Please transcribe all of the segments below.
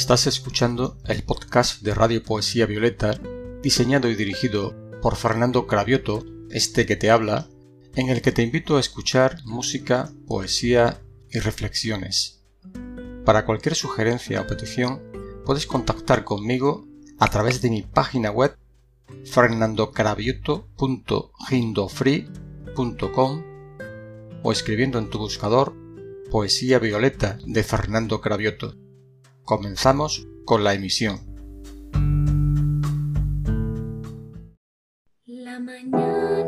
Estás escuchando el podcast de Radio Poesía Violeta, diseñado y dirigido por Fernando Cravioto, este que te habla, en el que te invito a escuchar música, poesía y reflexiones. Para cualquier sugerencia o petición, puedes contactar conmigo a través de mi página web fernandocravioto.hindofree.com o escribiendo en tu buscador Poesía Violeta de Fernando Cravioto. Comenzamos con la emisión. La mañana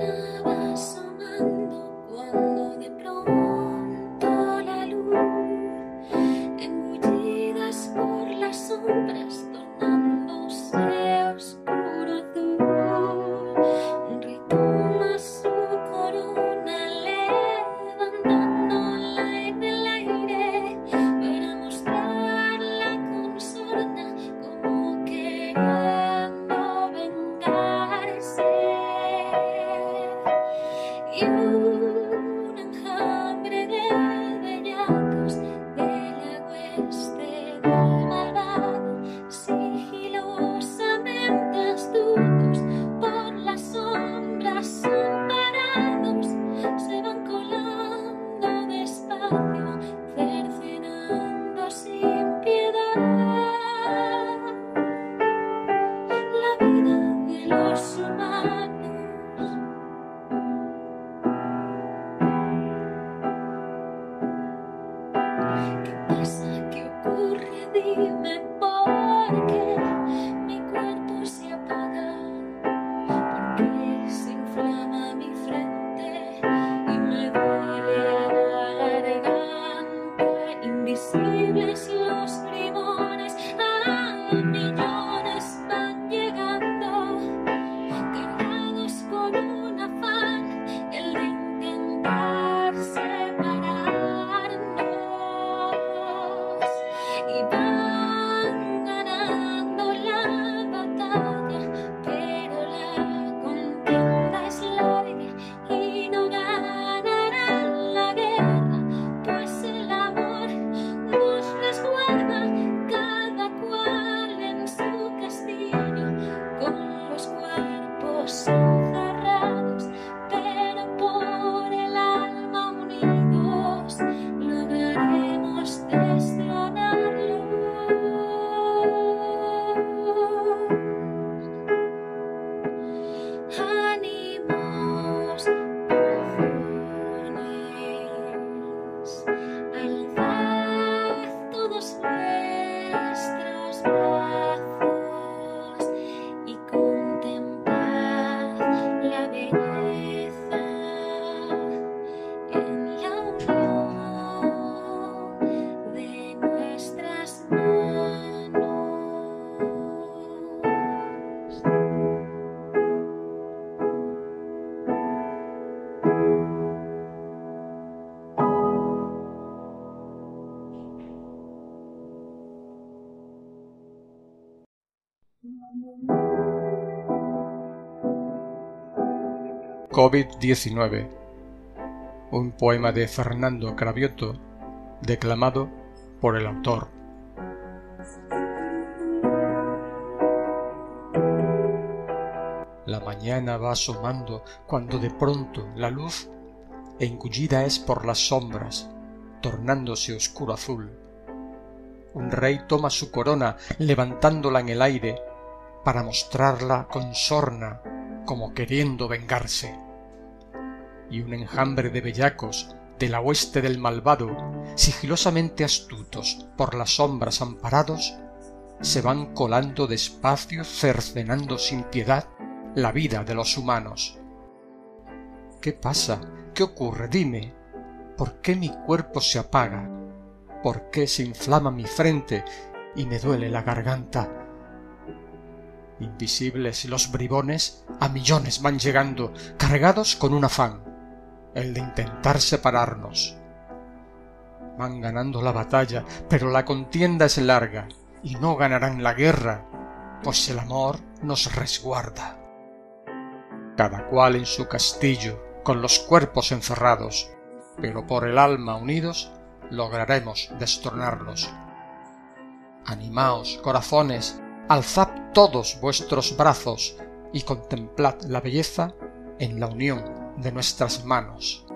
COVID-19. Un poema de Fernando Cravioto, declamado por el autor. La mañana va asomando cuando de pronto la luz engullida es por las sombras, tornándose oscuro azul. Un rey toma su corona levantándola en el aire para mostrarla con sorna como queriendo vengarse. Y un enjambre de bellacos de la hueste del malvado, sigilosamente astutos por las sombras amparados, se van colando despacio cercenando sin piedad la vida de los humanos. ¿Qué pasa? ¿Qué ocurre? Dime. ¿Por qué mi cuerpo se apaga? ¿Por qué se inflama mi frente y me duele la garganta? Invisibles los bribones a millones van llegando, cargados con un afán, el de intentar separarnos. Van ganando la batalla, pero la contienda es larga y no ganarán la guerra, pues el amor nos resguarda. Cada cual en su castillo, con los cuerpos encerrados, pero por el alma unidos lograremos destronarlos. Animaos, corazones, alzad todos vuestros brazos y contemplad la belleza en la unión de nuestras manos.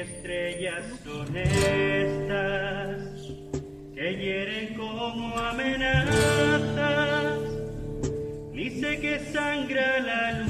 estrellas son estas que hieren como amenazas, ni sé que sangra la luz.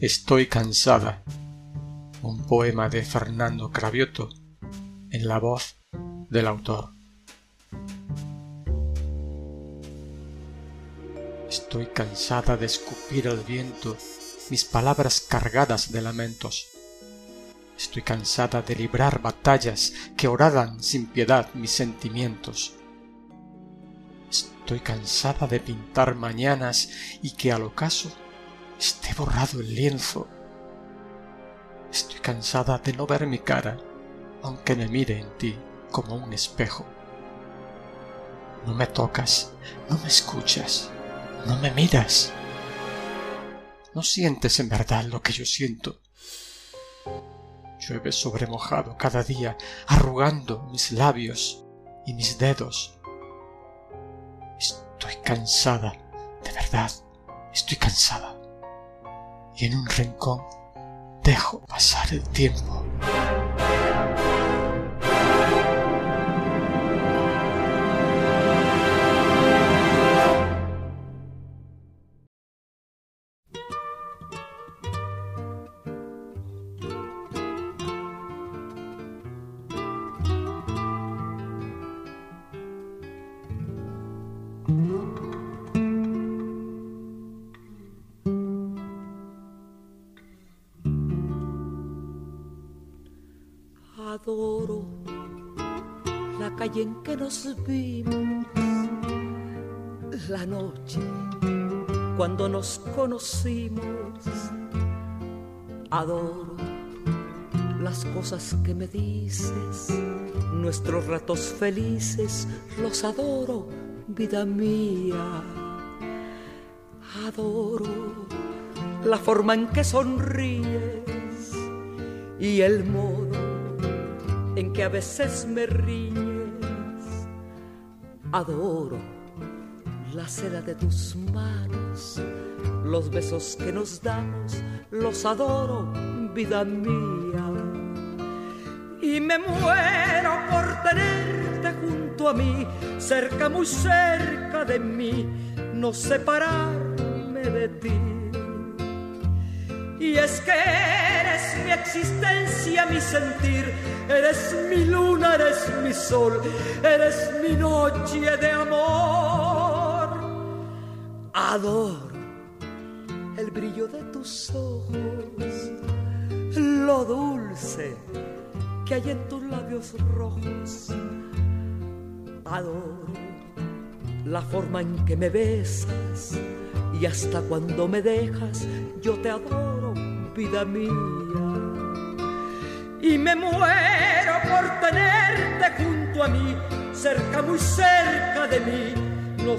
Estoy cansada. Un poema de Fernando Cravioto en la voz del autor. Estoy cansada de escupir al viento mis palabras cargadas de lamentos. Estoy cansada de librar batallas que horadan sin piedad mis sentimientos. Estoy cansada de pintar mañanas y que al ocaso esté borrado el lienzo. Estoy cansada de no ver mi cara, aunque me mire en ti como un espejo. No me tocas, no me escuchas, no me miras. No sientes en verdad lo que yo siento. Llueve sobre mojado cada día, arrugando mis labios y mis dedos. Estoy cansada, de verdad, estoy cansada. Y en un rincón dejo pasar el tiempo. Cuando nos conocimos. Adoro las cosas que me dices, nuestros ratos felices, los adoro, vida mía. Adoro la forma en que sonríes y el modo en que a veces me ríes. Adoro la seda de tus manos, los besos que nos damos, los adoro, vida mía. Y me muero por tenerte junto a mí, cerca, muy cerca de mí, no separarme de ti. Y es que eres mi existencia, mi sentir, eres mi luna, eres mi sol, eres mi noche de amor. Adoro el brillo de tus ojos, lo dulce que hay en tus labios rojos. Adoro la forma en que me besas y hasta cuando me dejas yo te adoro, vida mía. Y me muero por tenerte junto a mí, cerca, muy cerca de mí, no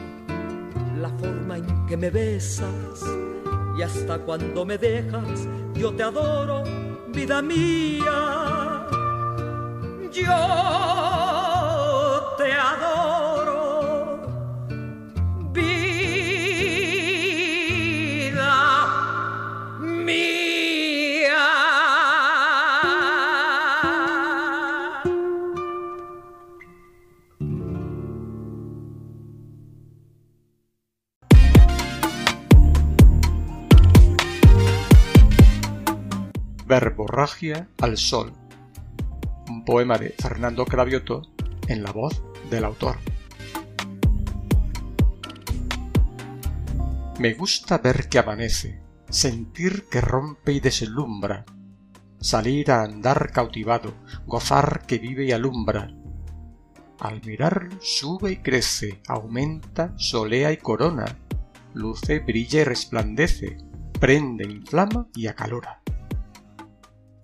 la forma en que me besas y hasta cuando me dejas yo te adoro, vida mía. Yo Verborragia al sol. Un poema de Fernando Cravioto en la voz del autor. Me gusta ver que amanece, sentir que rompe y deslumbra, salir a andar cautivado, gozar que vive y alumbra. Al mirarlo sube y crece, aumenta, solea y corona, luce, brilla y resplandece, prende, inflama y acalora.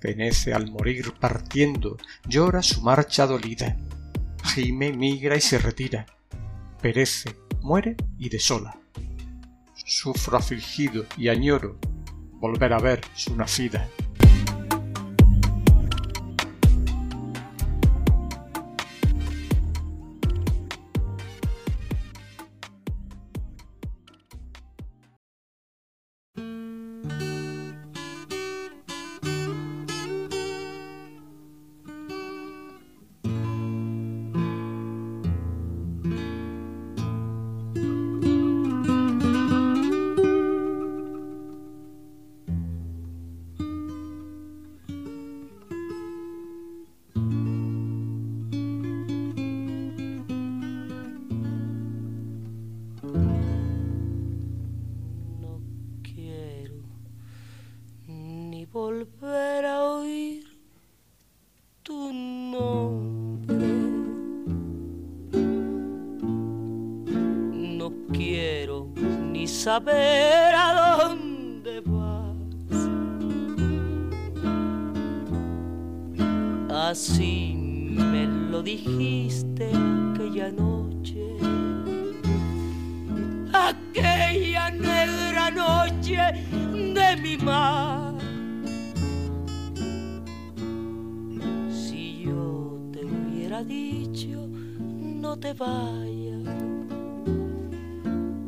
Fenece al morir partiendo, llora su marcha dolida, gime, migra y se retira, perece, muere y desola. Sufro afligido y añoro volver a ver su nacida. Saber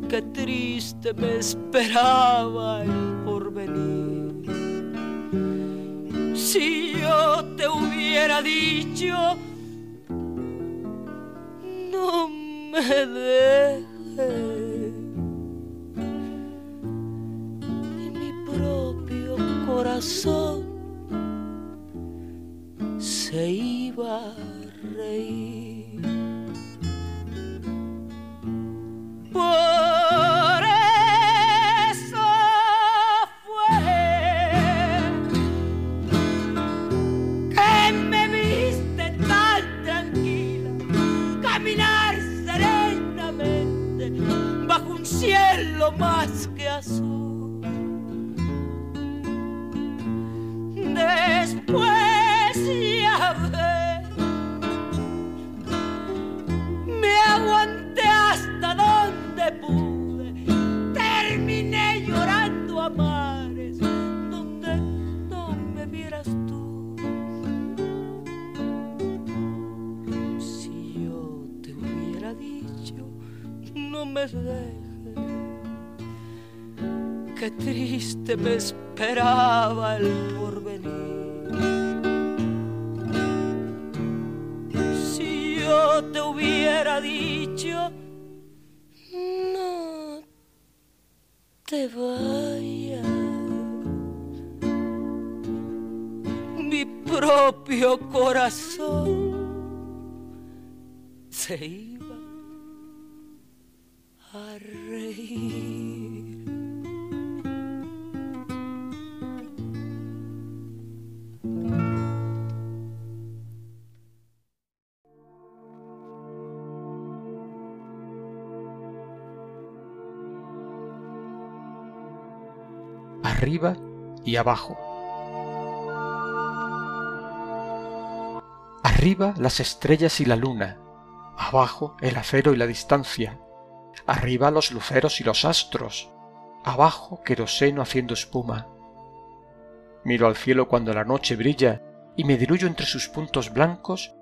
qué triste me esperaba el porvenir. Si yo te hubiera dicho, no me dejes. Y mi propio corazón se iba a reír. Después ya ves, me aguanté hasta donde pude, terminé llorando a mares donde no me vieras tú. Si yo te hubiera dicho, no me dejes, triste me esperaba el porvenir. Si yo te hubiera dicho, no te vayas. Mi propio corazón se iba a reír. Arriba y abajo. Arriba las estrellas y la luna, abajo el acero y la distancia, arriba los luceros y los astros, abajo queroseno haciendo espuma. Miro al cielo cuando la noche brilla y me diluyo entre sus puntos blancos,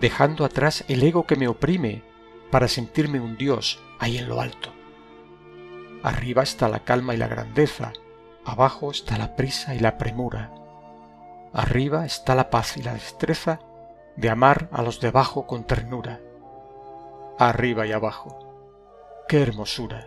dejando atrás el ego que me oprime para sentirme un dios ahí en lo alto. Arriba está la calma y la grandeza, abajo está la prisa y la premura. Arriba está la paz y la destreza de amar a los de abajo con ternura. Arriba y abajo. ¡Qué hermosura!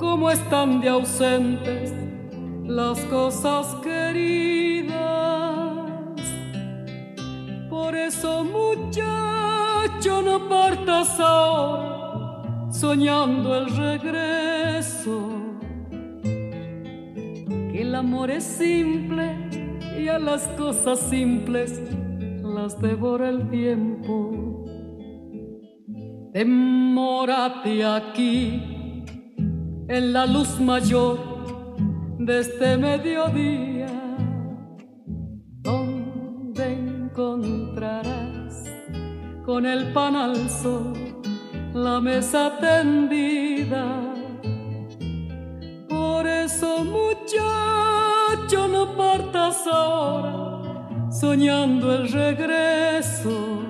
cómo están de ausentes las cosas queridas. Por eso, muchacho, no partas ahora soñando el regreso. Que el amor es simple y a las cosas simples las devora el tiempo. Demórate aquí en la luz mayor de este mediodía, donde encontrarás con el pan al sol la mesa tendida. Por eso, muchacho, no partas ahora soñando el regreso.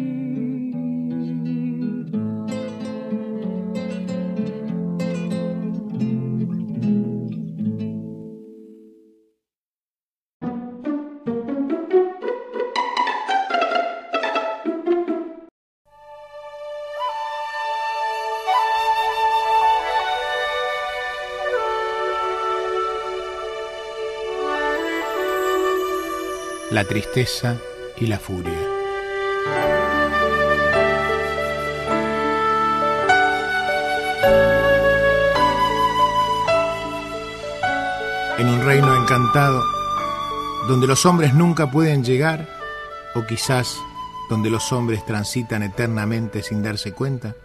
La tristeza y la furia. En un reino encantado, donde los hombres nunca pueden llegar, o quizás donde los hombres transitan eternamente sin darse cuenta,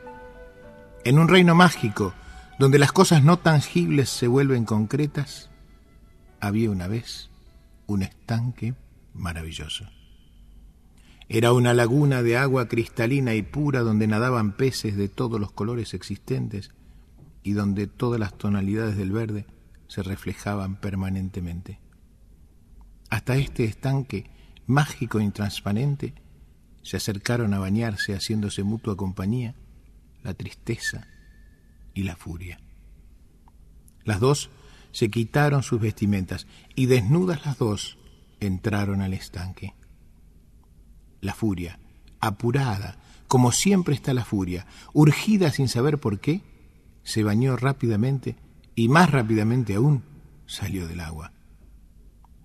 en un reino mágico, donde las cosas no tangibles se vuelven concretas, había una vez un estanque maravilloso. Era una laguna de agua cristalina y pura donde nadaban peces de todos los colores existentes y donde todas las tonalidades del verde se reflejaban permanentemente. Hasta este estanque mágico e intransparente se acercaron a bañarse haciéndose mutua compañía la tristeza y la furia. Las dos se quitaron sus vestimentas y desnudas las dos entraron al estanque. La furia, apurada, como siempre está la furia, urgida sin saber por qué, se bañó rápidamente y más rápidamente aún salió del agua.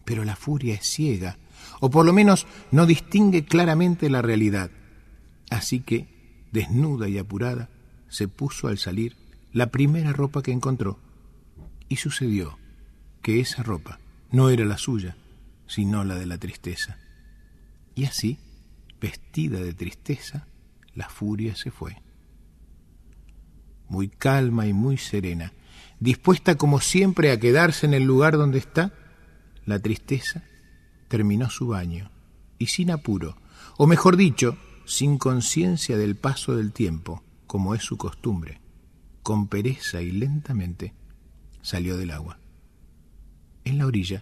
Pero la furia es ciega, o por lo menos no distingue claramente la realidad. Así que, desnuda y apurada, se puso al salir la primera ropa que encontró. Y sucedió que esa ropa no era la suya, sino la de la tristeza. Y así, vestida de tristeza, la furia se fue. Muy calma y muy serena, dispuesta como siempre a quedarse en el lugar donde está, la tristeza terminó su baño y sin apuro, o mejor dicho, sin conciencia del paso del tiempo, como es su costumbre, con pereza y lentamente salió del agua. En la orilla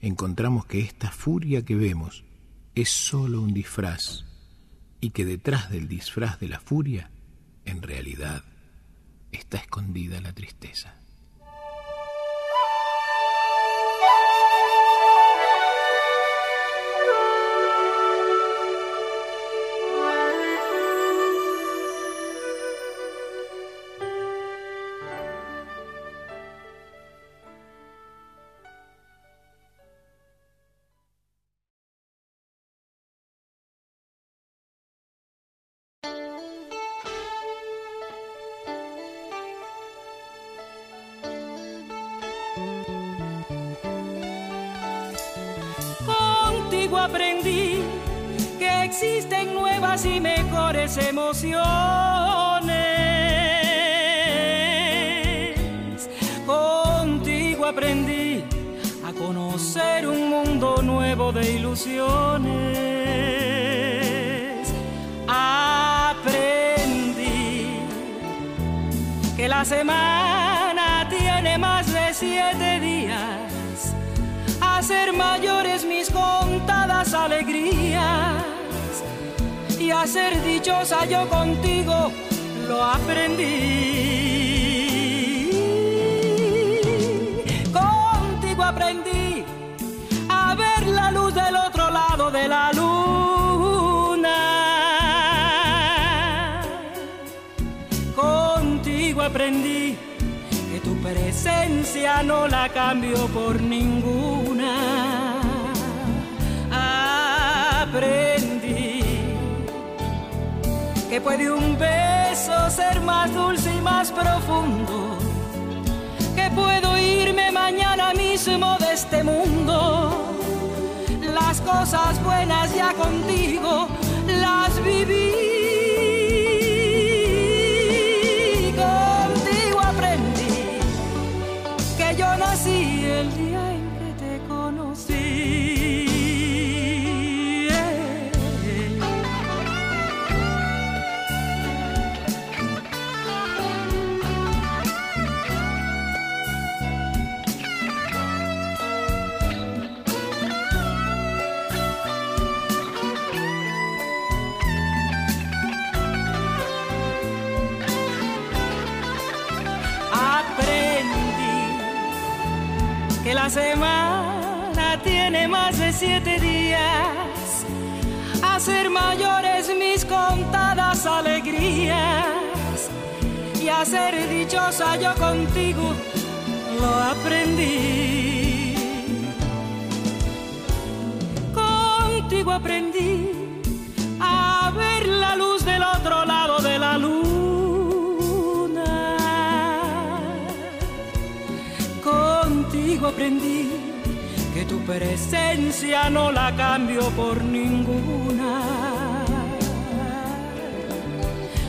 encontramos que esta furia que vemos es sólo un disfraz y que detrás del disfraz de la furia, en realidad, está escondida la tristeza. Emociones. Contigo aprendí a conocer un mundo nuevo de ilusiones. Aprendí que la semana tiene más de siete días a ser mayores mis contadas alegrías y a ser dichosa yo contigo lo aprendí. Contigo aprendí a ver la luz del otro lado de la luna. Contigo aprendí que tu presencia no la cambio por ninguna. Que puede un beso ser más dulce y más profundo. Que puedo irme mañana mismo de este mundo. Las cosas buenas ya contigo las viví. Alegrías y a ser dichosa yo contigo lo aprendí. Contigo aprendí a ver la luz del otro lado de la luna. Contigo aprendí que tu presencia no la cambio por ninguna.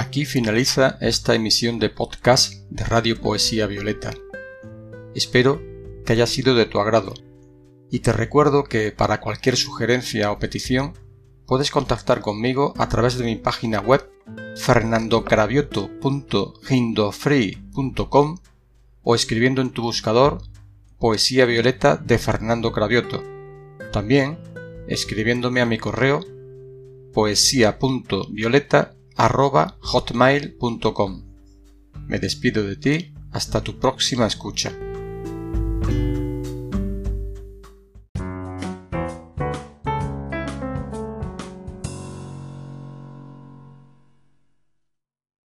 Aquí finaliza esta emisión de podcast de Radio Poesía Violeta. Espero que haya sido de tu agrado y te recuerdo que para cualquier sugerencia o petición puedes contactar conmigo a través de mi página web fernandocravioto.hindofree.com o escribiendo en tu buscador Poesía Violeta de Fernando Cravioto. También escribiéndome a mi correo poesía.violeta.hotmail.com. Me despido de ti hasta tu próxima escucha.